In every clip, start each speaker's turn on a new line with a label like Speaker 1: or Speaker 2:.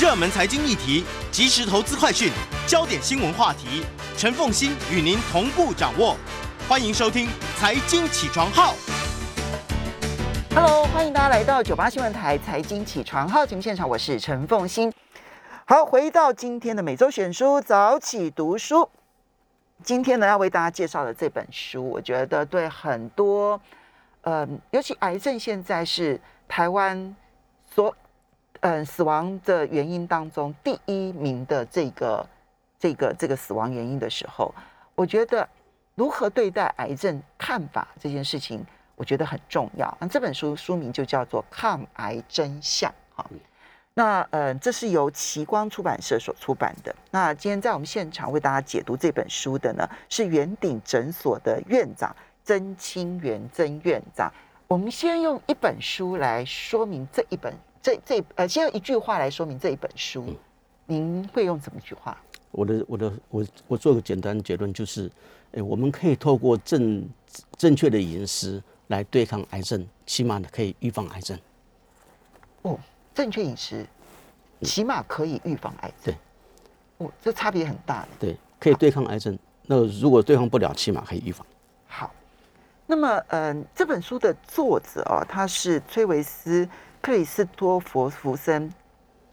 Speaker 1: 热门财经议题、即时投资快讯、焦点新闻话题，陈凤欣与您同步掌握。欢迎收听《财经起床号》。
Speaker 2: Hello，欢迎大家来到九八新闻台财经起床号节目现场，我是陈凤欣。好，回到今天的每周选书早起读书。今天呢，要为大家介绍的这本书，我觉得对很多，呃，尤其癌症现在是台湾所，嗯、死亡的原因当中第一名的这个这个这个死亡原因的时候，我觉得如何对待癌症看法这件事情，我觉得很重要。那这本书书名就叫做《抗癌真相》哈。那呃，这是由奇光出版社所出版的。那今天在我们现场为大家解读这本书的呢，是圆顶诊所的院长曾清源曾院长。我们先用一本书来说明这一本这这呃，先用一句话来说明这一本书。您会用怎么一句话？
Speaker 3: 我的我的我我做个简单的结论就是，诶，我们可以透过正正确的饮食来对抗癌症，起码呢可以预防癌症。
Speaker 2: 哦，正确饮食起码可以预防癌症。
Speaker 3: 对，
Speaker 2: 哦，这差别很大呢。
Speaker 3: 对，可以对抗癌症。那如果对抗不了，起码可以预防。
Speaker 2: 好，那么嗯、呃，这本书的作者哦，他是崔维斯克里斯托弗福森。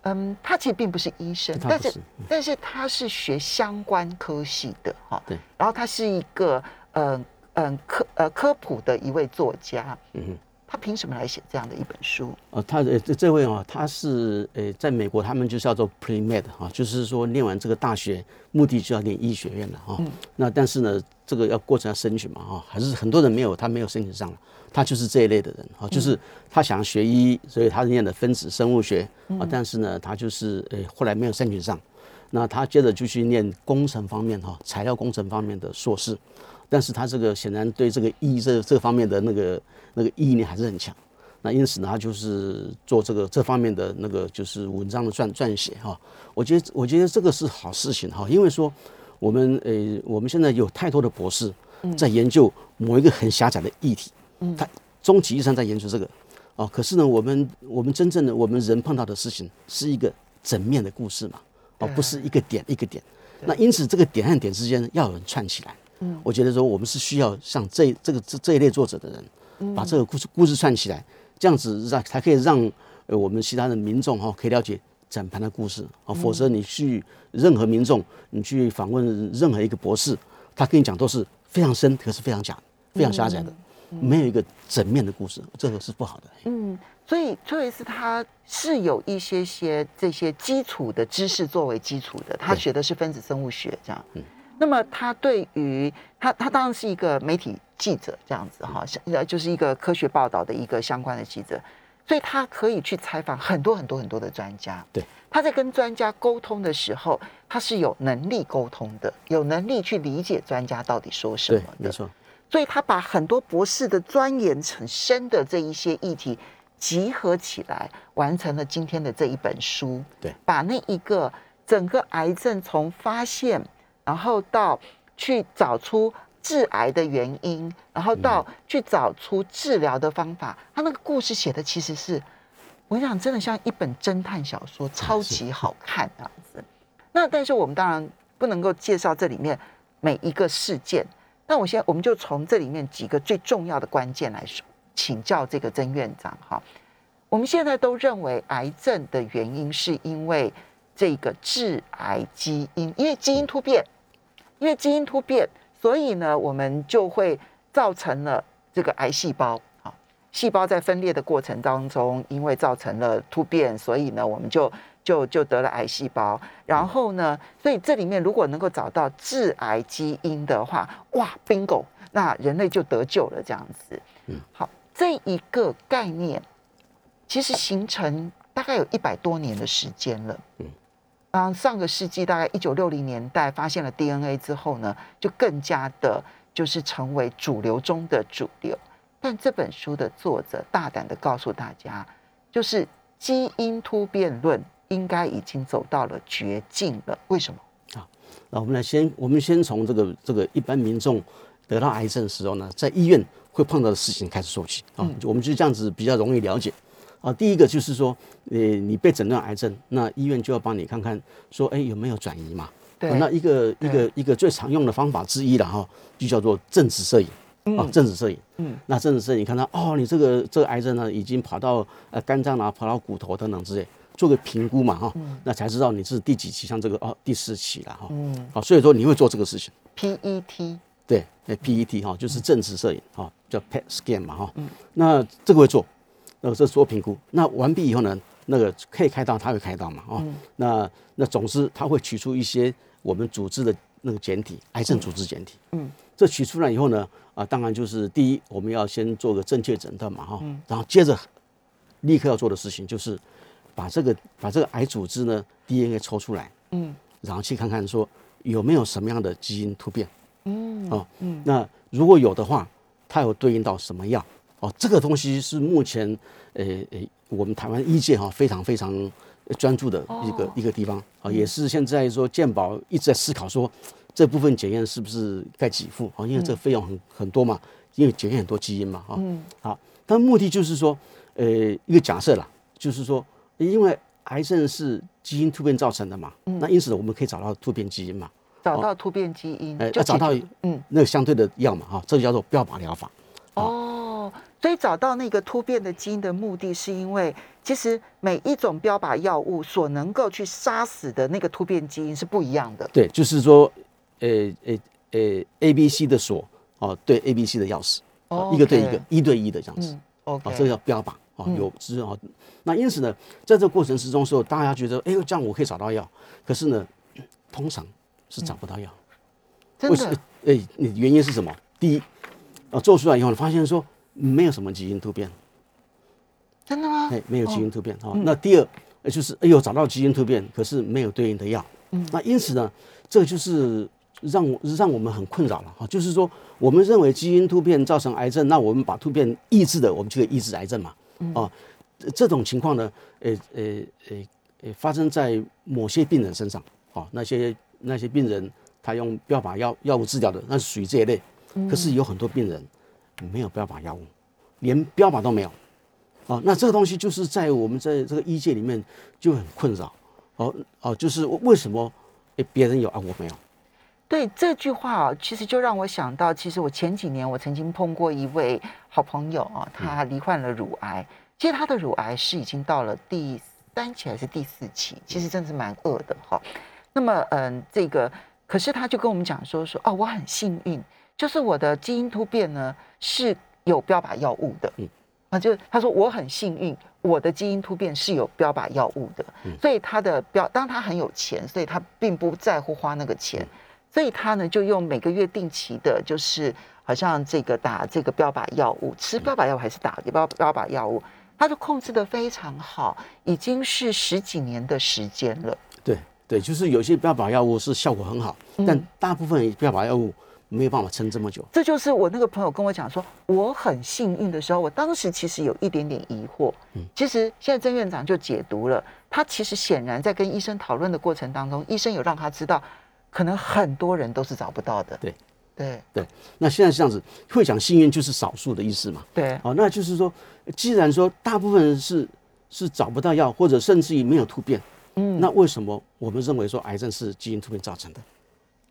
Speaker 2: 嗯，他其实并不是医生，但是但是他是学相关科系的哈。
Speaker 3: 对。
Speaker 2: 然后他是一个嗯嗯科呃科普的一位作家。
Speaker 3: 嗯哼。
Speaker 2: 他凭什么来写这样的一本书？
Speaker 3: 呃，他呃这这位啊、他是呃在美国，他们就叫做 pre med 哈、就是说念完这个大学，目的就要念医学院了哈、那但是呢，这个要过程要申请嘛哈、还是很多人没有，他没有申请上他就是这一类的人哈、就是他想学医，所以他念的分子生物学啊、但是呢，他就是呃后来没有申请上，那他接着就去念工程方面哈、材料工程方面的硕士，但是他这个显然对这个医这这方面的那个那个意念还是很强。那因此呢，他就是做这个这方面的那个就是文章的撰撰写哈。我觉得我觉得这个是好事情哈，因为说我们呃我们现在有太多的博士在研究某一个很狭窄的议题，他终其一生在研究这个。哦。可是呢，我们我们真正的我们人碰到的事情是一个整面的故事嘛，哦，不是一个点一个点。那因此这个点和点之间要有人串起来。嗯，我觉得说我们是需要像这这个这这一类作者的人，把这个故事故事串起来，这样子让才可以让呃我们其他的民众哈、可以了解整盘的故事。啊，否则你去任何民众，你去访问任何一个博士，他跟你讲都是非常深，可是非常假，非常狭窄的，没有一个整面的故事，这个是不好的。
Speaker 2: 嗯，所以崔维斯他是有一些些这些基础的知识作为基础的，他学的是分子生物学这样。嗯那么他对于他他当然是一个媒体记者这样子哈，像呃就是一个科学报道的一个相关的记者，所以他可以去采访很多很多很多的专家。
Speaker 3: 对，
Speaker 2: 他在跟专家沟通的时候，他是有能力沟通的，有能力去理解专家到底说什么，的。
Speaker 3: 没错，
Speaker 2: 所以他把很多博士的钻研很深的这一些议题集合起来，完成了今天的这一本书。
Speaker 3: 对，
Speaker 2: 把那一个整个癌症从发现，然后到去找出致癌的原因，然后到去找出治疗的方法，他那个故事写的其实是，我跟你讲，真的像一本侦探小说，超级好看这样子。那但是我们当然不能够介绍这里面每一个事件。那我现我们就从这里面几个最重要的关键来说，请教这个曾院长哈。我们现在都认为癌症的原因是因为这个致癌基因，因为基因突变，因为基因突变，所以呢，我们就会造成了这个癌细胞啊，细胞在分裂的过程当中，因为造成了突变，所以呢，我们就就就得了癌细胞。然后呢，所以这里面如果能够找到致癌基因的话，哇，bingo，那人类就得救了，这样子。
Speaker 3: 嗯，
Speaker 2: 好，这一个概念其实形成大概有一百多年的时间了。
Speaker 3: 嗯。
Speaker 2: 啊，上个世纪大概一九六零年代发现了 DNA 之后呢，就更加的，就是成为主流中的主流。但这本书的作者大胆的告诉大家，就是基因突变论应该已经走到了绝境了。为什么？
Speaker 3: 啊那我们来先，我们先从这个这个一般民众得到癌症的时候呢，在医院会碰到的事情开始说起啊，我们就这样子比较容易了解。啊，第一个就是说，呃，你被诊断癌症，那医院就要帮你看看，说，哎，有没有转移嘛？
Speaker 2: 对
Speaker 3: 啊那一个一个一个最常用的方法之一了哈，就叫做正子摄影。啊，正子摄影，
Speaker 2: 嗯，
Speaker 3: 那正子摄影看到哦，你这个这个癌症呢，已经跑到呃肝脏啊，跑到骨头等等之类，做个评估嘛哈，那才知道你是第几期，像这个哦第四期了哈，
Speaker 2: 嗯。
Speaker 3: 好，所以说你会做这个事情
Speaker 2: ，，PET，
Speaker 3: 对，那 PET 哈就是正子摄影哈，叫 PET scan 嘛哈，那这个会做，那，这是做评估，那完毕以后呢，那个可以开刀，他会开刀嘛哦，那那总之他会取出一些我们组织的那个简体，癌症组织简体，
Speaker 2: 嗯，
Speaker 3: 这取出来以后呢，啊，当然就是第一，我们要先做个正确诊断嘛哈，然后接着立刻要做的事情就是把这个把这个癌组织呢 DNA 抽出来，
Speaker 2: 嗯。
Speaker 3: 然后去看看说有没有什么样的基因突变。
Speaker 2: 嗯
Speaker 3: 哦，
Speaker 2: 嗯。
Speaker 3: 那如果有的话，它有对应到什么药？哦，这个东西是目前呃呃我们台湾医界哈、非常非常专注的一个、
Speaker 2: 哦
Speaker 3: 一个地方。啊、也是现在说健保一直在思考说这部分检验是不是该给付？啊、因为这个费用很很多嘛，因为检验很多基因嘛啊、
Speaker 2: 嗯。
Speaker 3: 好，但目的就是说，呃，一个假设啦，就是说，因为癌症是基因突变造成的嘛，那因此我们可以找到突变基因嘛，
Speaker 2: 找到突变基因
Speaker 3: 哎，
Speaker 2: 就
Speaker 3: 要找到
Speaker 2: 嗯。
Speaker 3: 那个相对的药嘛，哈，这个叫做标靶疗法。
Speaker 2: 哦，所以找到那个突变的基因的目的，是因为其实每一种标靶药物所能够去杀死的那个突变基因是不一样的。
Speaker 3: 对，就是说，呃呃呃，A、B、C 的锁哦，对 A、B、C 的钥匙，哦，一个对一个一对一的这样子。
Speaker 2: 嗯，，OK，
Speaker 3: 啊，这个叫标靶啊，
Speaker 2: 嗯
Speaker 3: 有知啊。那因此呢，在这个过程之中的时候，大家觉得，哎呦，这样我可以找到药，可是呢，通常是找不到药。
Speaker 2: 真的
Speaker 3: 为什么？哎，你原因是什么？第一，啊，做出来以后，发现说没有什么基因突变，
Speaker 2: 真的吗？
Speaker 3: 哎，没有基因突变
Speaker 2: 嗯
Speaker 3: 哈。那第二，呃就是哎呦，找到基因突变，可是没有对应的药。
Speaker 2: 嗯
Speaker 3: 那因此呢，这个就是让我让我们很困扰了哈。就是说，我们认为基因突变造成癌症，那我们把突变抑制的，我们就可以抑制癌症嘛。
Speaker 2: 嗯
Speaker 3: 哦，这这种情况呢，呃呃呃呃，发生在某些病人身上。哦，那些那些病人他用标靶药药物治疗的，那是属于这一类。
Speaker 2: 嗯
Speaker 3: 可是有很多病人没有标靶药物，连标靶都没有。哦，那这个东西就是在我们在这个医界里面就很困扰。哦哦，就是为什么诶别人有啊我没有？
Speaker 2: 对这句话啊，其实就让我想到，其实我前几年我曾经碰过一位好朋友啊，他罹患了乳癌，其实他的乳癌是已经到了第三期还是第四期，其实真的是蛮恶的哈。那么嗯，这个可是他就跟我们讲说说哦，我很幸运，就是我的基因突变呢是有标靶药物的，
Speaker 3: 嗯。
Speaker 2: 啊，就他说我很幸运，我的基因突变是有标靶药物的，
Speaker 3: 嗯。
Speaker 2: 所以他的标，当然他很有钱，所以他并不在乎花那个钱，
Speaker 3: 嗯
Speaker 2: 所以他呢就用每个月定期的，就是好像这个打这个标靶药物，吃标靶药物还是打标标靶药物，他就控制的非常好，已经是十几年的时间了。
Speaker 3: 对对，就是有些标靶药物是效果很好，但大部分标靶药物没有办法撑这么久。
Speaker 2: 这就是我那个朋友跟我讲说，我很幸运的时候，我当时其实有一点点疑惑。嗯其实现在曾院长就解读了，他其实显然在跟医生讨论的过程当中，医生有让他知道，可能很多人都是找不到的。
Speaker 3: 对
Speaker 2: 对
Speaker 3: 对，那现在是这样子，会讲幸运就是少数的意思嘛。
Speaker 2: 对，
Speaker 3: 好，那就是说，既然说大部分人是是找不到药，或者甚至于没有突变，
Speaker 2: 嗯，
Speaker 3: 那为什么我们认为说癌症是基因突变造成的？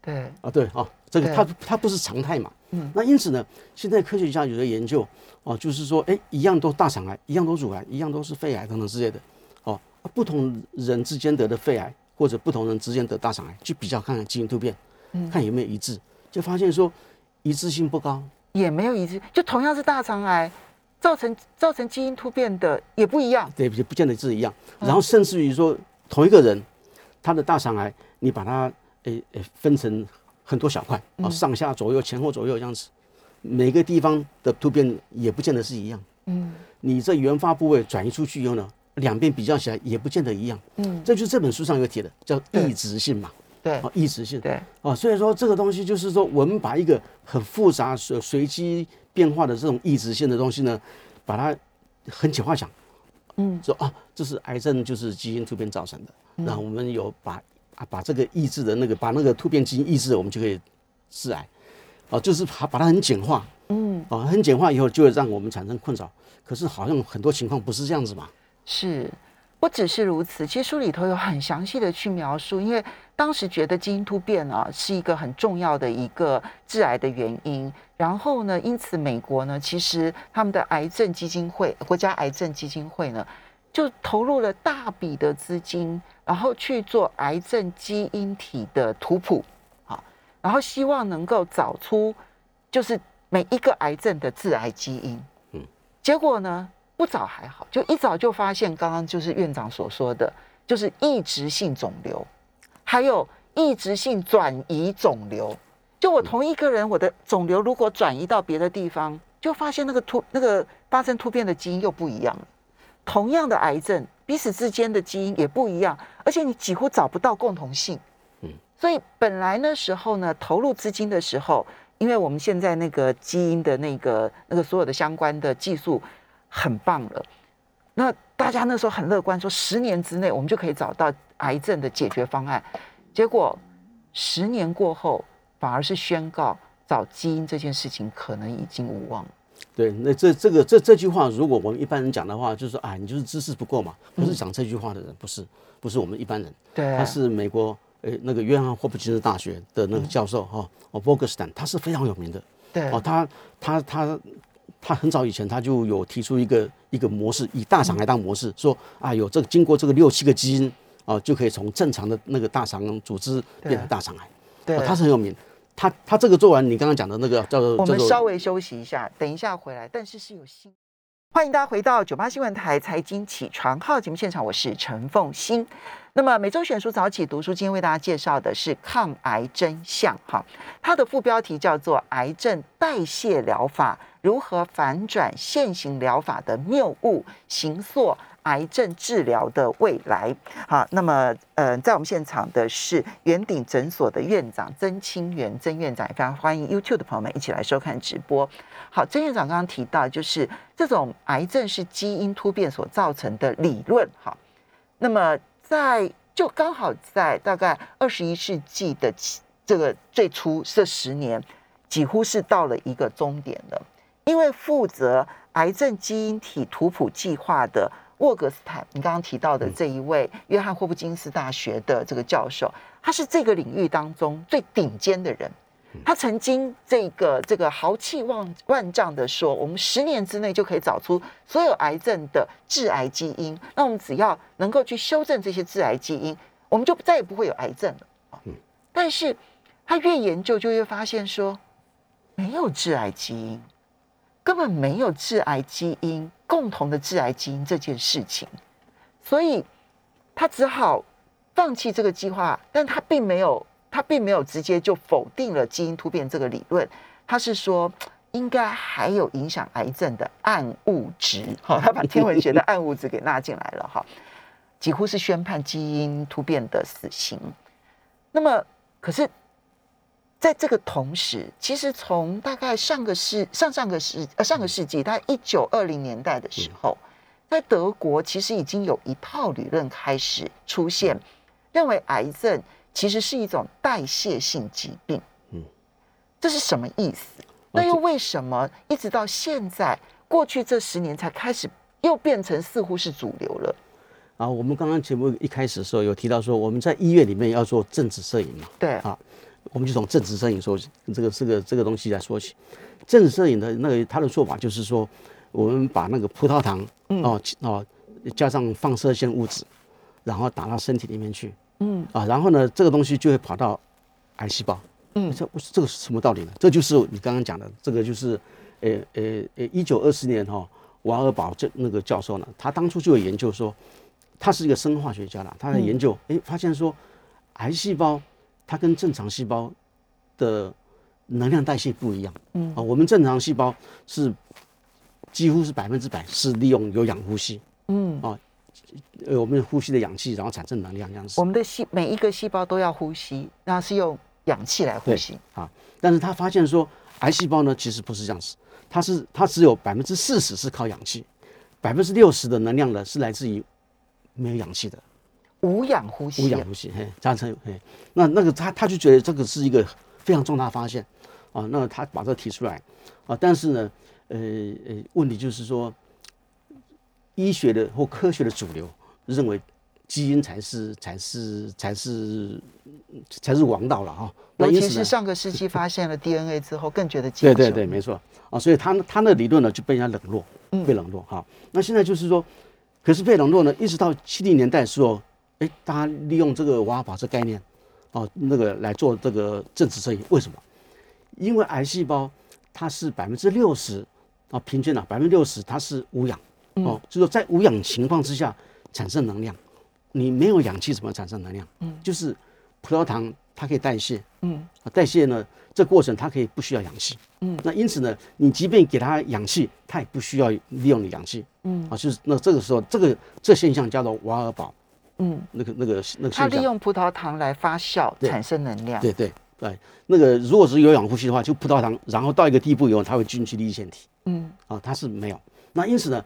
Speaker 2: 对，
Speaker 3: 啊，对啊，这个它它不是常态嘛。
Speaker 2: 嗯
Speaker 3: 那因此呢，现在科学家有的研究哦，就是说，哎，一样都大肠癌，一样都乳癌，一样都是肺癌等等之类的，哦，啊不同人之间得的肺癌或者不同人之间得大肠癌，去比较看看基因突变，
Speaker 2: 嗯
Speaker 3: 看有没有一致，就发现说一致性不高。
Speaker 2: 也没有一致，就同样是大肠癌，造成造成基因突变的也不一样。
Speaker 3: 对，也不见得是一样。
Speaker 2: 嗯
Speaker 3: 然后甚至于说，同一个人，他的大肠癌，你把它诶诶分成很多小块
Speaker 2: 嗯
Speaker 3: 啊，上下左右、前后左右这样子，每个地方的突变也不见得是一样。
Speaker 2: 嗯
Speaker 3: 你这原发部位转移出去以后呢，两边比较起来也不见得一样。
Speaker 2: 嗯，
Speaker 3: 这就是这本书上有提的，叫
Speaker 2: 对
Speaker 3: 异质性嘛，
Speaker 2: 对
Speaker 3: 啊，异质性。
Speaker 2: 对，
Speaker 3: 啊，所以说这个东西就是说，我们把一个很复杂、随随机变化的这种异质性的东西呢，把它很简化讲，
Speaker 2: 嗯
Speaker 3: 说啊，这是癌症就是基因突变造成的。那我们有把啊把这个抑制的那个把那个突变基因抑制，我们就可以致癌。啊，就是把把它很简化
Speaker 2: 嗯。
Speaker 3: 啊，很简化以后就会让我们产生困扰。可是好像很多情况不是这样子嘛。
Speaker 2: 是，不只是如此，其实书里头有很详细的去描述，因为当时觉得基因突变啊是一个很重要的一个致癌的原因，然后呢，因此美国呢，其实他们的癌症基金会，国家癌症基金会呢，就投入了大笔的资金，然后去做癌症基因体的图谱，好，然后希望能够找出就是每一个癌症的致癌基因，嗯，结果呢？不早还好，就一早就发现，刚刚就是院长所说的，就是异质性肿瘤，还有异质性转移肿瘤。就我同一个人，我的肿瘤如果转移到别的地方，就发现那个突那个发生突变的基因又不一样了。同样的癌症，彼此之间的基因也不一样，而且你几乎找不到共同性。嗯，所以本来那时候呢，投入资金的时候，因为我们现在那个基因的那个那个所有的相关的技术。很棒了，那大家那时候很乐观，说十年之内我们就可以找到癌症的解决方案。结果十年过后，反而是宣告找基因这件事情可能已经无望。
Speaker 3: 对，那这这个这这句话，如果我们一般人讲的话，就是说，哎，你就是知识不够嘛。不是讲这句话的人，不是不是我们一般人。
Speaker 2: 对，
Speaker 3: 他是美国呃那个约翰霍普金斯大学的那个教授哈，哦，波格斯坦，他是非常有名的。
Speaker 2: 对，
Speaker 3: 哦，他他他。他很早以前他就有提出一个一个模式，以大肠癌当模式，说啊，有这个经过这个六七个基因啊，就可以从正常的那个大肠组织变成大肠癌。
Speaker 2: 对，
Speaker 3: 他是很有名。他他这个做完，你刚刚讲的那个叫做……
Speaker 2: 我们稍微休息一下，等一下回来。但是是有新，欢迎大家回到九八新闻台财经起床号节目现场，我是陈凤欣。那么每周选书早起读书，今天为大家介绍的是《抗癌真相》哈，它的副标题叫做《癌症代谢疗法如何反转现行疗法的谬误，行塑癌症治疗的未来》好，那么呃，在我们现场的是圆顶诊所的院长曾清源曾院长，也非常欢迎 YouTube 的朋友们一起来收看直播。好，曾院长刚刚提到，就是这种癌症是基因突变所造成的理论，好，那么。在就刚好在大概二十一世纪的这个最初这十年，几乎是到了一个终点了。因为负责癌症基因体图谱计划的沃格斯坦，你刚刚提到的这一位约翰霍普金斯大学的这个教授，他是这个领域当中最顶尖的人。他曾经这个这个豪气万万丈的说，我们十年之内就可以找出所有癌症的致癌基因。那我们只要能够去修正这些致癌基因，我们就再也不会有癌症了。嗯，但是他越研究就越发现说，没有致癌基因，根本没有致癌基因共同的致癌基因这件事情，所以他只好放弃这个计划。但他并没有。他并没有直接就否定了基因突变这个理论，他是说应该还有影响癌症的暗物质，好，他把天文学的暗物质给纳进来了，哈，几乎是宣判基因突变的死刑。那么，可是在这个同时，其实从大概上个世上上个世呃上个世纪，大概一九二零年代的时候，在德国其实已经有一套理论开始出现，认为癌症。其实是一种代谢性疾病，嗯，这是什么意思？那又为什么一直到现在，过去这十年才开始又变成似乎是主流了？
Speaker 3: 啊，我们刚刚节目一开始的时候有提到说，我们在医院里面要做正子摄影嘛？
Speaker 2: 对
Speaker 3: 啊，我们就从正子摄影说起，这个这个这个东西来说起。正子摄影的那个他的做法就是说，我们把那个葡萄糖哦哦加上放射性物质，然后打到身体里面去。嗯啊，然后呢，这个东西就会跑到癌细胞。嗯，这这个是什么道理呢？这就是你刚刚讲的，这个就是，呃呃呃，一九二四年哈，瓦尔堡这那个教授呢，他当初就有研究说，他是一个生化学家了，他在研究，哎，发现说，癌细胞它跟正常细胞的能量代谢不一样。嗯啊，我们正常细胞是几乎是百分之百是利用有氧呼吸。嗯啊。呃，我们呼吸的氧气，然后产生能量，这样子。
Speaker 2: 我们的细每一个细胞都要呼吸，那是用氧气来呼吸
Speaker 3: 啊。但是他发现说，癌细胞呢，其实不是这样子，它是它只有百分之四十是靠氧气，百分之六十的能量呢是来自于没有氧气的
Speaker 2: 无氧呼吸。
Speaker 3: 无氧呼吸，嘿，这样成嘿。那那个他他就觉得这个是一个非常重大发现啊。那他把这提出来啊，但是呢，呃呃，问题就是说。医学的或科学的主流认为基因才是才是才是才是王道了哈。那
Speaker 2: 尤其是
Speaker 3: 因此呢，
Speaker 2: 上个世纪发现了 DNA 之后，更觉得
Speaker 3: 基
Speaker 2: 因。对
Speaker 3: 对对，没错啊，所以他他那理论呢就被人家冷落，被冷落哈。那现在就是说，可是被冷落呢，一直到七零年代的时候，哎，大家利用这个瓦尔堡这概念，哦，那个来做这个正子摄影，为什么？因为癌细胞它是百分之六十啊，平均啊百分之六十它是无氧哦，就是说在无氧情况之下产生能量，你没有氧气怎么产生能量？嗯，就是葡萄糖它可以代谢，
Speaker 2: 嗯。
Speaker 3: 啊，代谢呢这过程它可以不需要氧气，
Speaker 2: 嗯，
Speaker 3: 那因此呢，你即便给它氧气，它也不需要利用你氧气，
Speaker 2: 嗯。
Speaker 3: 啊，就是那这个时候这个这现象叫做瓦尔堡
Speaker 2: 嗯，
Speaker 3: 那个那个那个
Speaker 2: 它利，用葡萄糖来发酵产生能量。
Speaker 3: 对对对，那个如果是有氧呼吸的话，就葡萄糖，然后到一个地步以后，它会进去立腺体。
Speaker 2: 嗯
Speaker 3: 啊，它是没有。那因此呢，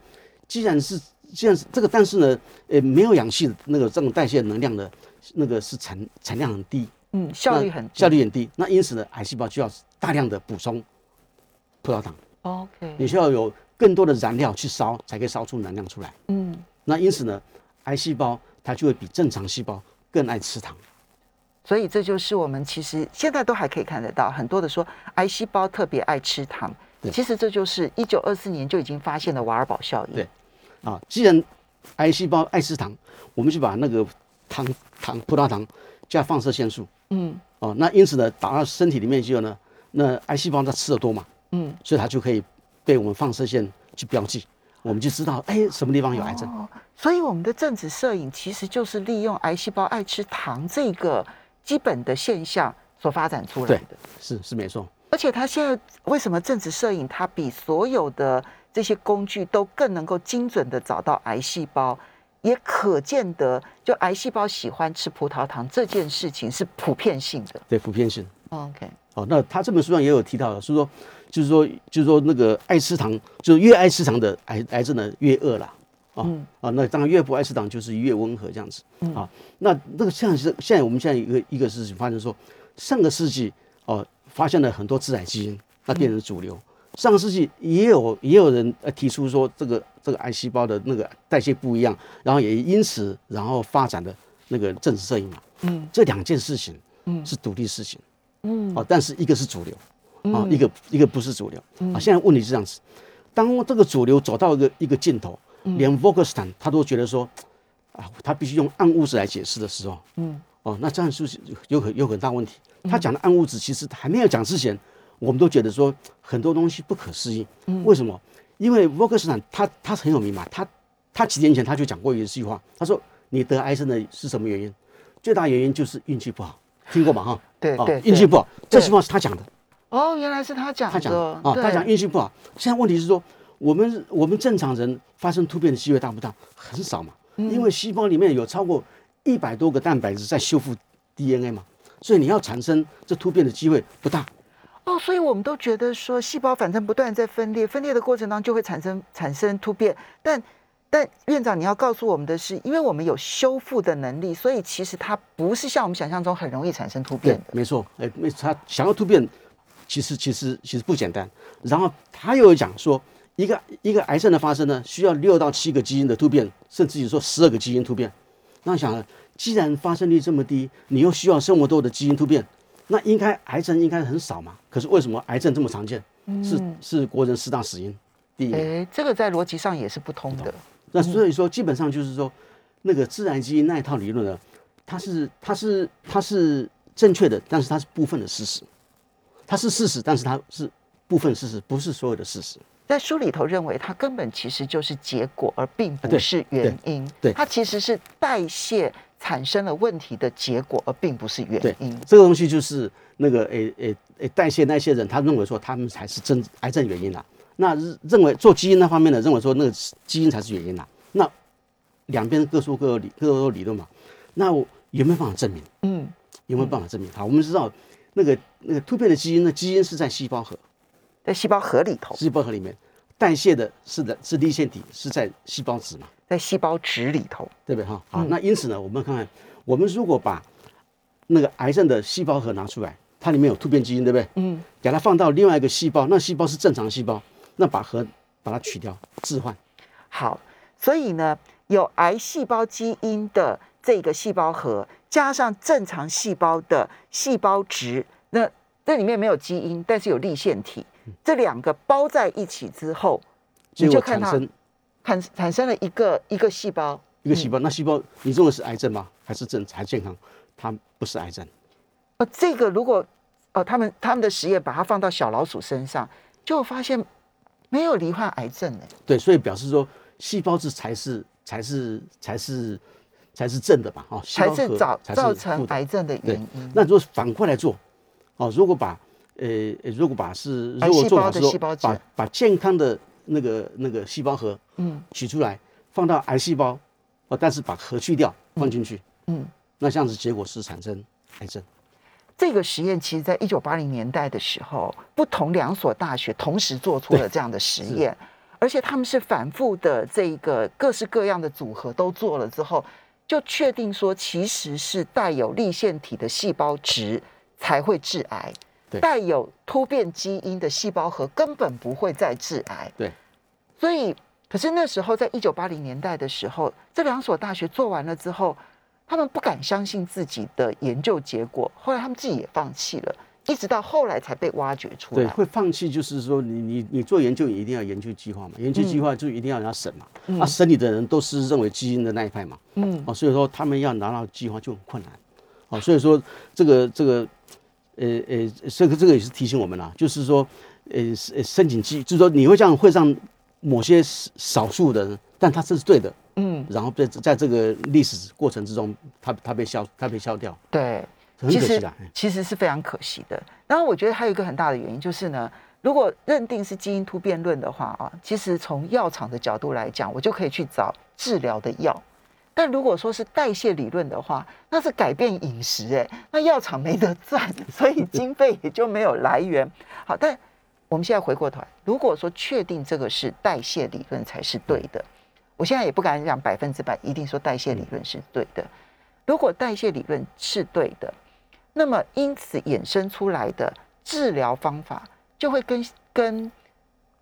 Speaker 3: 既然是既然是这个，但是呢，呃，没有氧气的那个这种代谢能量的，那个是产产量很低，
Speaker 2: 嗯，效率很低
Speaker 3: 效率很低。那因此呢，癌细胞就要大量的补充葡萄糖
Speaker 2: ，OK。
Speaker 3: 你需要有更多的燃料去烧，才可以烧出能量出来。
Speaker 2: 嗯，
Speaker 3: 那因此呢，癌细胞它就会比正常细胞更爱吃糖。
Speaker 2: 所以这就是我们其实现在都还可以看得到很多的说癌细胞特别爱吃糖，
Speaker 3: 对
Speaker 2: 其实这就是一九二四年就已经发现的瓦尔堡效应。
Speaker 3: 对啊，既然癌细胞爱吃糖，我们就把那个糖糖葡萄糖加放射线素。
Speaker 2: 嗯
Speaker 3: 哦，那因此呢，打到身体里面之后呢，那癌细胞它吃的多嘛，
Speaker 2: 嗯，
Speaker 3: 所以它就可以被我们放射线去标记，我们就知道哎什么地方有癌症。
Speaker 2: 哦，所以我们的正子摄影其实就是利用癌细胞爱吃糖这个基本的现象所发展出来
Speaker 3: 对
Speaker 2: 的。
Speaker 3: 是是没错，
Speaker 2: 而且它现在为什么正子摄影它比所有的这些工具都更能够精准的找到癌细胞，也可见得就癌细胞喜欢吃葡萄糖这件事情是普遍性的。
Speaker 3: 对普遍性。
Speaker 2: OK，
Speaker 3: 哦，那他这本书上也有提到的，是说就是说就是说那个爱吃糖，就是越爱吃糖的癌癌症呢越恶啦。啊、
Speaker 2: 嗯
Speaker 3: 啊，那当然越不爱吃糖就是越温和这样子啊。那那个像是现在我们现在一个一个事情发生说，上个世纪哦、发现了很多致癌基因，那变成主流。上个世纪也有也有人呃提出说这个这个癌细胞的那个代谢不一样，然后也因此然后发展的那个正治摄影嘛。
Speaker 2: 嗯
Speaker 3: 这两件事情
Speaker 2: 嗯
Speaker 3: 是独立事情。
Speaker 2: 嗯
Speaker 3: 哦，但是一个是主流，啊，
Speaker 2: 嗯
Speaker 3: 一个一个不是主流啊。现在问题是这样子，当这个主流走到一个一个尽头，
Speaker 2: 嗯
Speaker 3: 连 v o g e s t a n 他都觉得说，啊，他必须用暗物质来解释的时候，
Speaker 2: 嗯
Speaker 3: 哦，那这样是不是有很有很大问题？他讲的暗物质其实还没有讲之前，我们都觉得说很多东西不可思议。
Speaker 2: 嗯
Speaker 3: 为什么？因为 v o g e s t a n 他他很有名嘛，他他几年前他就讲过一句话，他说你得癌症的是什么原因？最大原因就是运气不好，听过吗？哈，哦
Speaker 2: 对对对
Speaker 3: 运气不好，这
Speaker 2: 对
Speaker 3: 句话是他讲的。
Speaker 2: 哦，原来是他讲的，
Speaker 3: 他讲的啊，
Speaker 2: 对
Speaker 3: 他讲运气不好。现在问题是说，我们我们正常人发生突变的机会大不大？很少嘛，
Speaker 2: 嗯
Speaker 3: 因为细胞里面有超过一百多个蛋白质在修复 DNA 嘛，所以你要产生这突变的机会不大。
Speaker 2: 哦，所以我们都觉得说，细胞反正不断在分裂，分裂的过程当中就会产生产生突变。但但院长，你要告诉我们的是，因为我们有修复的能力，所以其实它不是像我们想象中很容易产生突变的。
Speaker 3: 没错，哎，没他想要突变，其实其实其实不简单。然后他又讲说，一个一个癌症的发生呢，需要六到七个基因的突变，甚至于说十二个基因突变。那想了，既然发生率这么低，你又需要这么多的基因突变，那应该癌症应该很少嘛？可是为什么癌症这么常见？是是国人四大死因第一
Speaker 2: 这个在逻辑上也是不通的。
Speaker 3: 那所以说，基本上就是说，那个自然基因那一套理论呢，它是它是它是正确的，但是它是部分的事实，它是事实，但是它是部分事实，不是所有的事实。
Speaker 2: 在书里头认为，它根本其实就是结果，而并不是原因。
Speaker 3: 对
Speaker 2: 它其实是代谢产生了问题的结果，而并不是原因。
Speaker 3: 这个东西就是那个诶诶诶代谢那些人，他认为说他们才是真癌症原因啦。那认认为做基因那方面的，认为说那个基因才是原因啦。那两边各说各有理，各有理论嘛。那我有没有办法证明？
Speaker 2: 嗯，
Speaker 3: 有没有办法证明？好，我们知道那个那个突变的基因呢，基因是在细胞核，
Speaker 2: 在细胞核里头，
Speaker 3: 细胞核里面代谢的是的是立腺体，是在细胞质嘛，
Speaker 2: 在细胞质里头。
Speaker 3: 对不对哈？好，那因此呢，我们看看，我们如果把那个癌症的细胞核拿出来，它里面有突变基因，对不对？
Speaker 2: 嗯，
Speaker 3: 给它放到另外一个细胞，那细胞是正常细胞，那把核把它取掉，置换。
Speaker 2: 好，所以呢，有癌细胞基因的这个细胞核，加上正常细胞的细胞值，那这里面没有基因，但是有立腺体，这两个包在一起之后，你就看它
Speaker 3: 产生
Speaker 2: 产产生了一个一个细胞。
Speaker 3: 一个细胞，那细胞你认为是癌症吗？还是正还健康？它不是癌症。
Speaker 2: 呃，这个如果呃他们他们的实验把它放到小老鼠身上，就发现没有罹患癌症呢。
Speaker 3: 对，所以表示说细胞质才是才是才是才是正的吧？哦，细
Speaker 2: 才是造造成癌症的原因。
Speaker 3: 那如果反过来做，哦，如果把呃呃如果把是
Speaker 2: 癌
Speaker 3: 如果
Speaker 2: 细胞
Speaker 3: 做法是说
Speaker 2: 的细胞质
Speaker 3: 把把健康的那个那个细胞核
Speaker 2: 嗯
Speaker 3: 取出来，放到癌细胞，哦，但是把核去掉放进去，
Speaker 2: 嗯，
Speaker 3: 那这样子结果是产生癌症。
Speaker 2: 这个实验其实在一九八零年代的时候，不同两所大学同时做出了这样的实验，而且他们是反复的这个各式各样的组合都做了之后，就确定说其实是带有立腺体的细胞质才会致癌，
Speaker 3: 对
Speaker 2: 带有突变基因的细胞核根本不会再致癌。
Speaker 3: 对，
Speaker 2: 所以可是那时候在一九八零年代的时候，这两所大学做完了之后，他们不敢相信自己的研究结果，后来他们自己也放弃了，一直到后来才被挖掘出
Speaker 3: 对，
Speaker 2: 来。
Speaker 3: 会放弃就是说你你你做研究你一定要研究计划嘛，研究计划就一定要人家审嘛，啊，审理的人都是认为基因的那一派嘛，
Speaker 2: 嗯。
Speaker 3: 哦，所以说他们要拿到计划就很困难，哦，所以说这个这个，呃呃，这个这个也是提醒我们啦，就是说，呃是呃申请计，就是说你会这样会让某些少数的人，但他这是对的，
Speaker 2: 嗯，
Speaker 3: 然后在在这个历史过程之中，他他被消他被消掉，
Speaker 2: 对，
Speaker 3: 很
Speaker 2: 其实其实是非常可惜的。然后我觉得还有一个很大的原因就是呢，如果认定是基因突变论的话啊，其实从药厂的角度来讲，我就可以去找治疗的药。但如果说是代谢理论的话，那是改变饮食，哎，那药厂没得赚，所以经费也就没有来源。好，但我们现在回过头来，如果说确定这个是代谢理论才是对的，我现在也不敢讲百分之百一定说代谢理论是对的。如果代谢理论是对的，那么因此衍生出来的治疗方法就会跟跟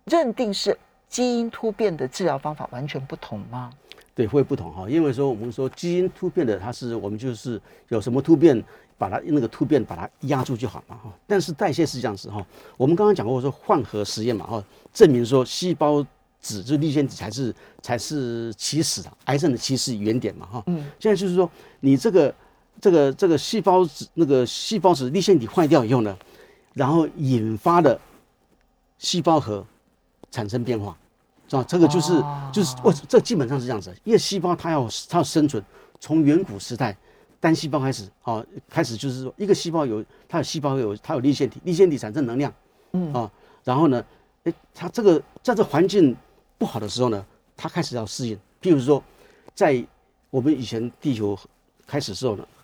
Speaker 2: 认定是基因突变的治疗方法完全不同吗？
Speaker 3: 对，会不同哈，因为说我们说基因突变的，它是我们就是有什么突变，把它那个突变把它压住就好嘛哈。但是代谢是这样子哈，我们刚刚讲过说换核实验嘛哈，证明说细胞质就是立腺体才是才是起始的癌症的起始原点嘛哈。
Speaker 2: 嗯，
Speaker 3: 现在就是说你这个这个这个细胞质那个细胞质粒线体坏掉以后呢，然后引发的细胞核产生变化。是吧？这个就是、
Speaker 2: 哦
Speaker 3: 就是我这基本上是这样子，因为细胞它要它要生存，从远古时代单细胞开始，啊，开始就是说一个细胞有它有细胞有它有粒线体，粒线体产生能量，
Speaker 2: 嗯
Speaker 3: 啊，然后呢，哎，它这个在这环境不好的时候呢，它开始要适应，譬如说，在我们以前地球开始的时候呢，嗯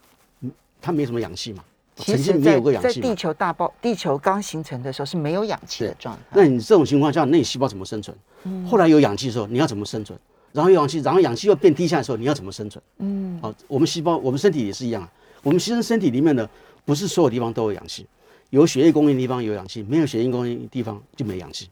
Speaker 3: 它没什么氧气嘛，
Speaker 2: 其
Speaker 3: 曾经没有过氧气
Speaker 2: 地，球大爆，地球刚形成的时候是没有氧气的状态。
Speaker 3: 那你这种情况下，那你细胞怎么生存？
Speaker 2: 嗯
Speaker 3: 后来有氧气的时候，你要怎么生存？然后有氧气，然后氧气又变低下的时候，你要怎么生存？
Speaker 2: 嗯，
Speaker 3: 好，我们细胞，我们身体也是一样啊。我们其实身体里面呢，不是所有地方都有氧气，有血液供应的地方有氧气，没有血液供应的地方就没氧气。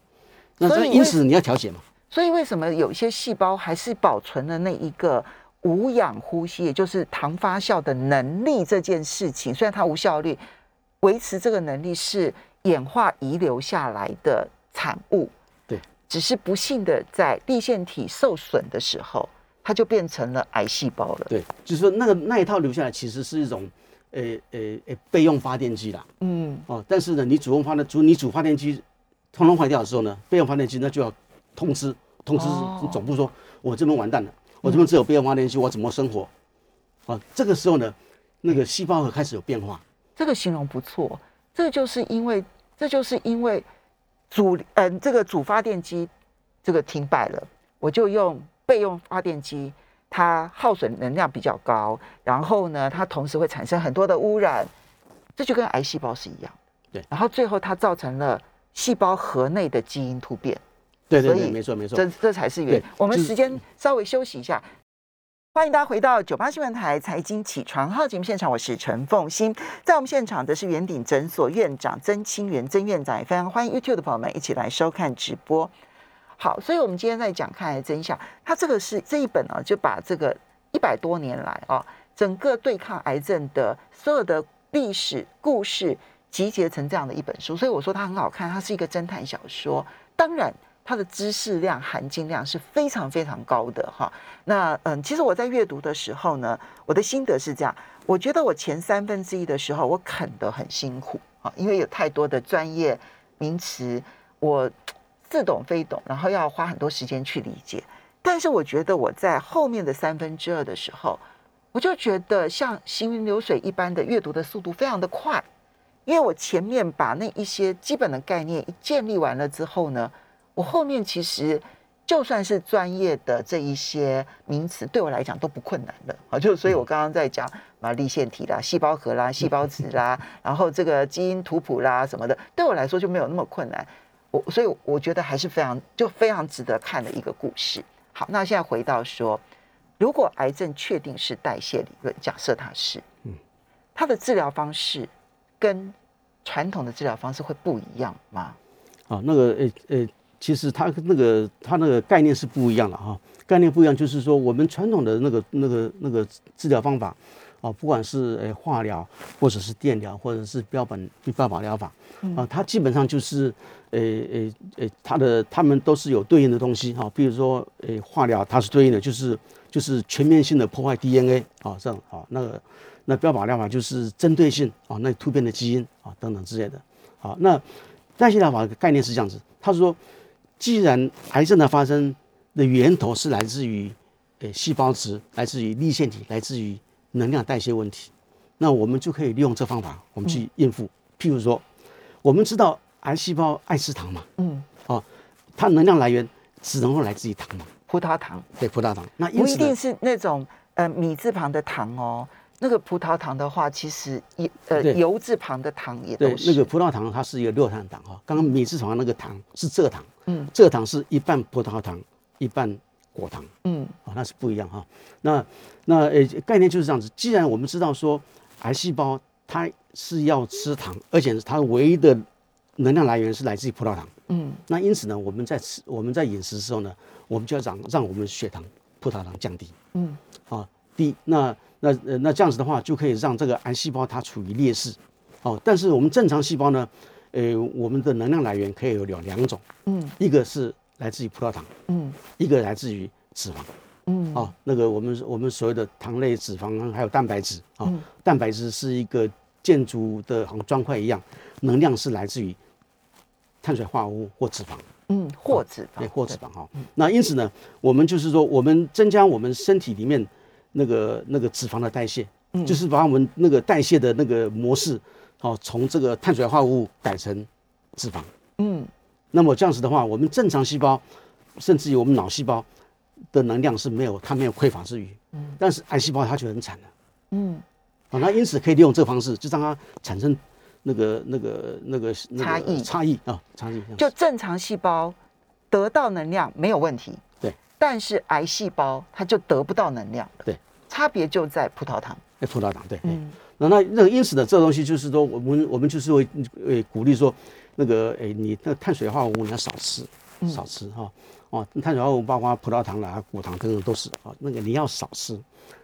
Speaker 3: 那
Speaker 2: 所以
Speaker 3: 因此你要调节嘛。
Speaker 2: 所以为什么有一些细胞还是保存了那一个无氧呼吸，也就是糖发酵的能力这件事情？虽然它无效率，维持这个能力是演化遗留下来的产物。
Speaker 3: 对，
Speaker 2: 只是不幸的在立腺体受损的时候，它就变成了癌细胞了。
Speaker 3: 对，就是说那个那一套留下来其实是一种，呃呃呃备用发电机啦。
Speaker 2: 嗯，
Speaker 3: 哦，但是呢，你主用发的主你主发电机通通坏掉的时候呢，备用发电机那就要通知通知
Speaker 2: 哦
Speaker 3: 总部说，我这边完蛋了，我这边只有备用发电机，我怎么生活？啊，这个时候呢，那个细胞核开始有变化。
Speaker 2: 这个形容不错。这就是因为，这就是因为主嗯、这个主发电机这个停摆了，我就用备用发电机，它耗损能量比较高，然后呢，它同时会产生很多的污染，这就跟癌细胞是一样的。
Speaker 3: 对
Speaker 2: 然后最后它造成了细胞核内的基因突变，
Speaker 3: 对对对，
Speaker 2: 所以
Speaker 3: 没错没错。
Speaker 2: 这这才是原我们时间稍微休息一下。欢迎大家回到九八新闻台财经起床号节目现场，我是陈凤欣，在我们现场的是圆顶诊所院长曾清源曾院长，也非常欢迎 YouTube 的朋友们一起来收看直播。好，所以我们今天在讲看来真相，它这个是这一本啊，就把这个一百多年来啊，整个对抗癌症的所有的历史故事集结成这样的一本书，所以我说它很好看，它是一个侦探小说，当然。它的知识量、含金量是非常非常高的哈。那嗯，其实我在阅读的时候呢，我的心得是这样：我觉得我前三分之一的时候，我啃得很辛苦啊，因为有太多的专业名词，我似懂非懂，然后要花很多时间去理解。但是我觉得我在后面的三分之二的时候，我就觉得像行云流水一般的阅读的速度非常的快，因为我前面把那一些基本的概念一建立完了之后呢。我后面其实就算是专业的这一些名词，对我来讲都不困难的啊。就所以，我刚刚在讲啊，立腺体啦、细胞核啦、细胞质啦，然后这个基因图谱啦什么的，对我来说就没有那么困难。我所以我觉得还是非常就非常值得看的一个故事。好，那现在回到说，如果癌症确定是代谢理论，假设它是，嗯，它的治疗方式跟传统的治疗方式会不一样吗？
Speaker 3: 啊，那个诶诶。其实它那个它那个概念是不一样的哈，概念不一样，就是说我们传统的那个那个那个治疗方法，啊，不管是诶化疗，或者是电疗，或者是标本标靶疗法，啊，它基本上就是诶诶诶，它的它们都是有对应的东西哈，比如说诶化疗它是对应的，就是就是全面性的破坏 DNA 啊这样啊，那个那标靶疗法就是针对性啊，那突变的基因啊等等之类的，好，那代谢疗法的概念是这样子，他说。既然癌症的发生的源头是来自于，呃，细胞质，来自于粒腺体，来自于能量代谢问题，那我们就可以利用这方法，我们去应付。譬如说，我们知道癌细胞爱吃糖嘛，嗯，哦，它能量来源只能够来自于糖嘛，
Speaker 2: 葡萄糖，
Speaker 3: 对，葡萄糖。
Speaker 2: 那不一定是那种呃米字旁的糖哦。那个葡萄糖的话，其实油呃油字旁的糖也都是。
Speaker 3: 那个葡萄糖它是一个六碳糖哈，刚刚米字旁那个糖是蔗糖，嗯，蔗糖是一半葡萄糖一半果糖，嗯，啊那是不一样哈。那那呃概念就是这样子，既然我们知道说癌细胞它是要吃糖，而且是它唯一的能量来源是来自于葡萄糖，嗯，那因此呢，我们在吃我们在饮食的时候呢，我们就要让让我们血糖葡萄糖降低，嗯，啊低那。那呃那这样子的话，就可以让这个癌细胞它处于劣势，哦，但是我们正常细胞呢，呃，我们的能量来源可以有两两种，嗯，一个是来自于葡萄糖，嗯，一个来自于脂肪，嗯，哦，那个我们我们所谓的糖类、脂肪还有蛋白质，啊，蛋白质是一个建筑的好像砖块一样，能量是来自于碳水化合物或脂肪，
Speaker 2: 嗯，或脂肪，
Speaker 3: 对，或脂肪哈，那因此呢，我们就是说，我们增加我们身体里面。那个那个脂肪的代谢，就是把我们那个代谢的那个模式，哦，从这个碳水化合物改成脂肪。嗯，那么这样子的话，我们正常细胞，甚至于我们脑细胞的能量是没有，它没有匮乏之余。嗯，但是癌细胞它就很惨了。嗯，啊，那因此可以利用这个方式，就让它产生那个那个那个
Speaker 2: 差异
Speaker 3: 差异啊差异。
Speaker 2: 就正常细胞得到能量没有问题。但是癌细胞它就得不到能量
Speaker 3: 对，
Speaker 2: 差别就在葡萄糖。
Speaker 3: 哎，葡萄糖，对，嗯，那那那个因此呢，这个东西就是说，我们我们就是会呃鼓励说，那个哎，你那碳水化合物你要少吃，少吃哈，哦，碳水化合物包括葡萄糖啦、果糖等等都是啊，那个你要少吃。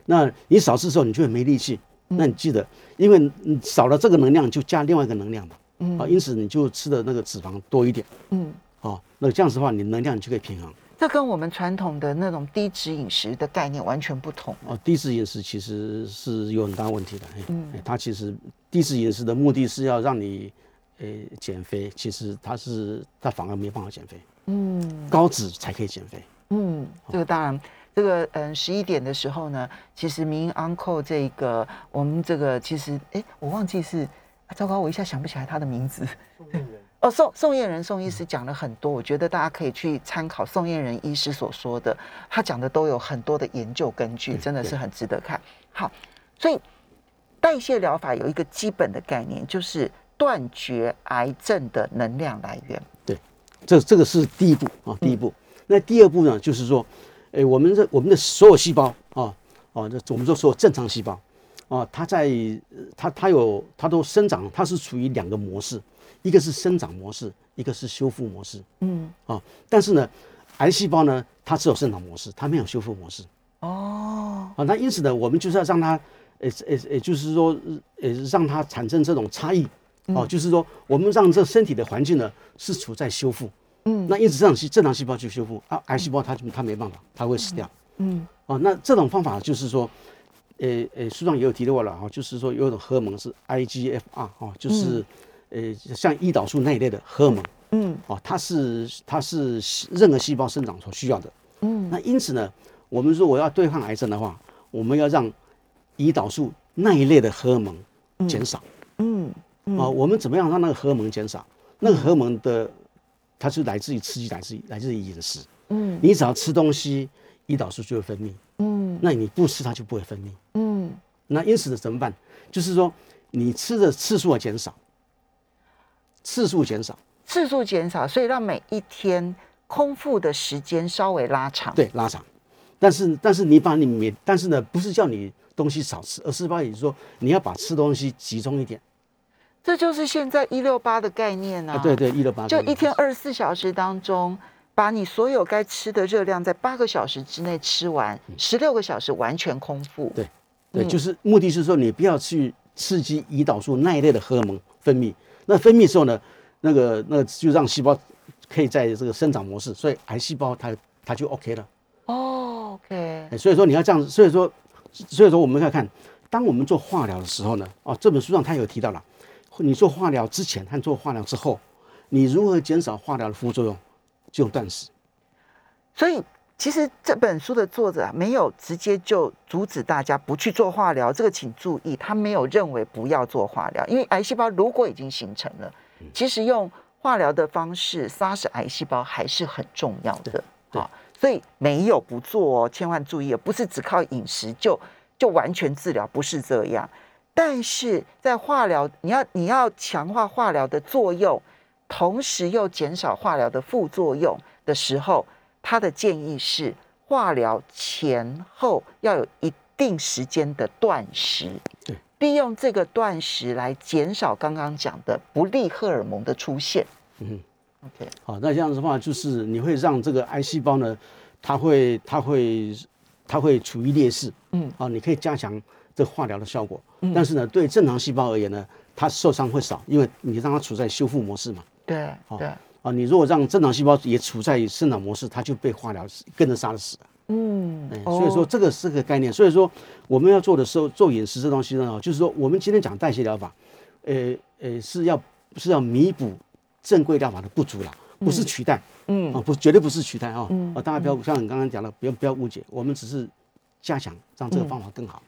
Speaker 3: 那你少吃的时候，你就会没力气。那你记得，因为你少了这个能量，就加另外一个能量嘛，嗯，啊，因此你就吃的那个脂肪多一点，嗯，哦，那这样子的话，你能量就可以平衡。
Speaker 2: 这跟我们传统的那种低脂饮食的概念完全不同
Speaker 3: 哦。低脂饮食其实是有很大问题的。嗯，它其实低脂饮食的目的是要让你，呃，减肥。其实它是它反而没办法减肥。嗯，高脂才可以减肥。
Speaker 2: 嗯，这个当然，这个嗯，十一点的时候呢，其实明 uncle 这个我们这个其实哎，我忘记是，糟糕，我一下想不起来他的名字。哦，宋宋燕人宋医师讲了很多，我觉得大家可以去参考宋燕人医师所说的，他讲的都有很多的研究根据，真的是很值得看。好，所以代谢疗法有一个基本的概念，就是断绝癌症的能量来源。
Speaker 3: 对，这这个是第一步啊，第一步。那第二步呢，就是说，哎，我们的我们的所有细胞啊，啊，这我们说所有正常细胞啊，它在它它有它都生长，它是处于两个模式。一个是生长模式，一个是修复模式。嗯，啊，但是呢，癌细胞呢，它只有生长模式，它没有修复模式。
Speaker 2: 哦，
Speaker 3: 啊，那因此呢，我们就是要让它，呃呃呃，就是说，呃，让它产生这种差异。哦，就是说，我们让这身体的环境呢是处在修复。嗯，那因此这种细正常细胞去修复啊，癌细胞它就它没办法，它会死掉。
Speaker 2: 嗯，
Speaker 3: 哦，那这种方法就是说，呃呃，书上也有提到过了哈，就是说有一种荷尔蒙是 IGFR 哦，就是呃像胰岛素那一类的荷尔蒙。
Speaker 2: 嗯，
Speaker 3: 哦，它是它是任何细胞生长所需要的。
Speaker 2: 嗯，
Speaker 3: 那因此呢，我们如果要对抗癌症的话，我们要让胰岛素那一类的荷尔蒙减少。
Speaker 2: 嗯，
Speaker 3: 啊，我们怎么样让那个荷尔蒙减少？那个荷尔蒙的，它是来自于刺激，来自于来自于饮食。
Speaker 2: 嗯，
Speaker 3: 你只要吃东西，胰岛素就会分泌。
Speaker 2: 嗯，
Speaker 3: 那你不吃它就不会分泌。
Speaker 2: 嗯，
Speaker 3: 那因此呢怎么办？就是说你吃的次数要减少，次数减少，
Speaker 2: 次数减少，所以让每一天空腹的时间稍微拉长。，
Speaker 3: 对，拉长。但是但是你把你每，但是呢不是叫你东西少吃，而是把你说你要把吃东西集中一点。
Speaker 2: 这就是现在一六八的概念啊。
Speaker 3: 啊，对对，一六八。
Speaker 2: 就一天二十四小时当中，把你所有该吃的热量在八个小时之内吃完，十六个小时完全空腹。
Speaker 3: 对对，
Speaker 2: 嗯
Speaker 3: 就是目的是说你不要去刺激胰岛素那一类的荷尔蒙分泌，那分泌之后呢，那个那个就让细胞可以在这个生长模式，所以癌细胞它它就 OK 了。
Speaker 2: 哦，OK，
Speaker 3: 哎所以说你要这样子，所以说所以说我们要看，当我们做化疗的时候呢，哦，这本书上他有提到了，你做化疗之前和做化疗之后，你如何减少化疗的副作用，就断食。
Speaker 2: 所以其实这本书的作者啊，没有直接就阻止大家不去做化疗，这个请注意，他没有认为不要做化疗，因为癌细胞如果已经形成了，其实用化疗的方式杀死癌细胞还是很重要的。
Speaker 3: 对
Speaker 2: 好，所以没有不做哦，千万注意哦，不是只靠饮食就就完全治疗，不是这样。但是在化疗，你要你要强化化疗的作用，同时又减少化疗的副作用的时候，他的建议是化疗前后要有一定时间的断食，
Speaker 3: 对，
Speaker 2: 利用这个断食来减少刚刚讲的不利荷尔蒙的出现。
Speaker 3: 嗯
Speaker 2: ，OK，
Speaker 3: 好，那这样子的话，就是你会让这个癌细胞呢，它会它会它会处于劣势，
Speaker 2: 嗯，
Speaker 3: 啊，你可以加强这化疗的效果，但是呢，对正常细胞而言呢，它受伤会少，因为你让它处在修复模式嘛，
Speaker 2: 对
Speaker 3: 好
Speaker 2: 对，
Speaker 3: 啊，你如果让正常细胞也处在生长模式，它就被化疗跟着杀了死。
Speaker 2: 嗯
Speaker 3: 哎，所以说这个是个概念。所以说我们要做的时候，做饮食这东西呢，就是说我们今天讲代谢疗法，呃呃是要是要弥补正规疗法的不足了，不是取代，
Speaker 2: 嗯
Speaker 3: 啊，不绝对不是取代啊，
Speaker 2: 嗯
Speaker 3: 啊，大家不要像你刚刚讲的，不要不要误解，我们只是加强让这个方法更好。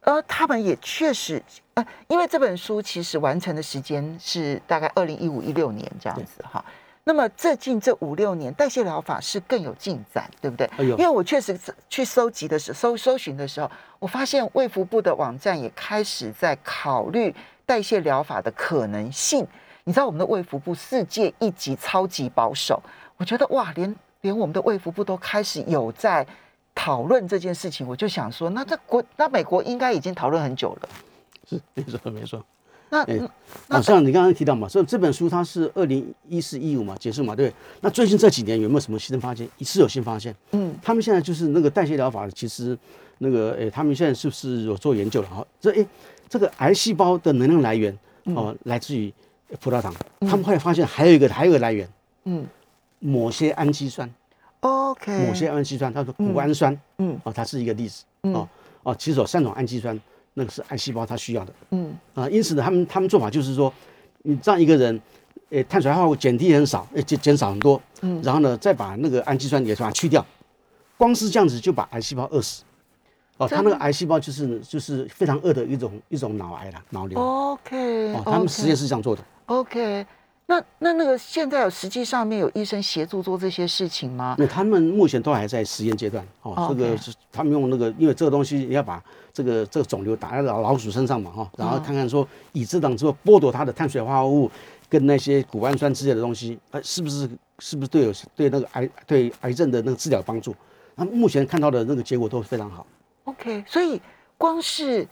Speaker 2: 呃他们也确实，呃，因为这本书其实完成的时间是大概二零一五一六年这样子哈。那么最近这五六年，代谢疗法是更有进展，对不对？
Speaker 3: 哎呦
Speaker 2: 因为我确实去搜集的时候，搜搜寻的时候，我发现卫福部的网站也开始在考虑代谢疗法的可能性。你知道我们的卫福部世界一级超级保守，我觉得哇，连连我们的卫福部都开始有在讨论这件事情，我就想说，那这国那美国应该已经讨论很久了。
Speaker 3: 是没错没错。
Speaker 2: 那、
Speaker 3: 哎像你刚刚提到嘛，所以这本书它是二零一四一五嘛结束嘛，对不对？那最近这几年有没有什么新的发现？是有新发现。
Speaker 2: 嗯
Speaker 3: 他们现在就是那个代谢疗法，其实那个诶，他们现在是不是有做研究了？哈，这诶，这个癌细胞的能量来源哦，来自于葡萄糖。他们后来发现还有一个还有一个来源，
Speaker 2: 嗯
Speaker 3: 某些氨基酸
Speaker 2: ，，OK，
Speaker 3: 某些氨基酸，它说谷氨酸，
Speaker 2: 嗯
Speaker 3: 哦，它是一个例子。
Speaker 2: 嗯
Speaker 3: 哦哦，其实有三种氨基酸，那个是癌细胞它需要的。
Speaker 2: 嗯
Speaker 3: 啊，因此呢，他们他们做法就是说，你让一个人，呃，碳水化合物减低很少，呃，减减少很多，
Speaker 2: 嗯
Speaker 3: 然后呢，再把那个氨基酸也把它去掉，光是这样子就把癌细胞饿死。哦，他那个癌细胞就是就是非常恶的一种一种脑癌了，脑瘤。哦
Speaker 2: OK，
Speaker 3: 他们实验是这样做的。
Speaker 2: OK，那那那个现在有实际上面有医生协助做这些事情吗？
Speaker 3: 那他们目前都还在实验阶段。哦，
Speaker 2: 哦
Speaker 3: 这个是他们用那个，因为这个东西你要把这个这个肿瘤打在老老鼠身上嘛，哈，然后看看说以这档之后剥夺它的碳水化合物跟那些谷氨酸之类的东西，呃，是不是是不是对有对那个癌对癌症的那个治疗有帮助？那目前看到的那个结果都非常好。
Speaker 2: OK，所以光是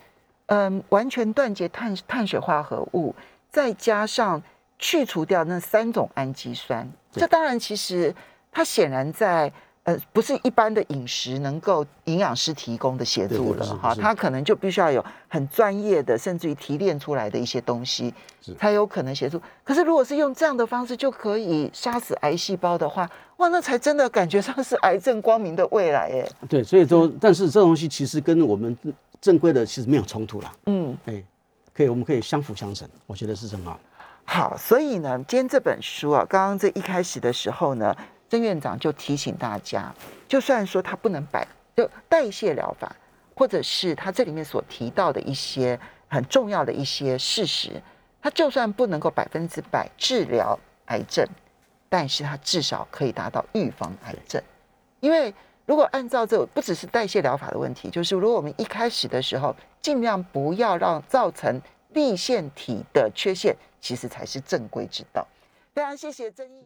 Speaker 2: 嗯完全断绝碳碳水化合物，再加上去除掉那三种氨基酸，这当然其实它显然在呃不是一般的饮食能够营养师提供的协助了哈，它可能就必须要有很专业的，甚至于提炼出来的一些东西
Speaker 3: 是，
Speaker 2: 才有可能协助。可是如果是用这样的方式就可以杀死癌细胞的话，哇，那才真的感觉上是癌症光明的未来哎。
Speaker 3: 对，所以说，但是这东西其实跟我们正规的其实没有冲突啦，
Speaker 2: 嗯，
Speaker 3: 哎，可以，我们可以相辅相成，我觉得是很好。
Speaker 2: 好，所以呢，今天这本书啊，刚刚这一开始的时候呢，曾院长就提醒大家，就算说它不能摆，就代谢疗法，或者是他这里面所提到的一些很重要的一些事实，它就算不能够百分之百治疗癌症，但是它至少可以达到预防癌症。因为如果按照这不只是代谢疗法的问题，就是如果我们一开始的时候尽量不要让造成立腺体的缺陷，其实才是正规之道。非常谢谢曾毅。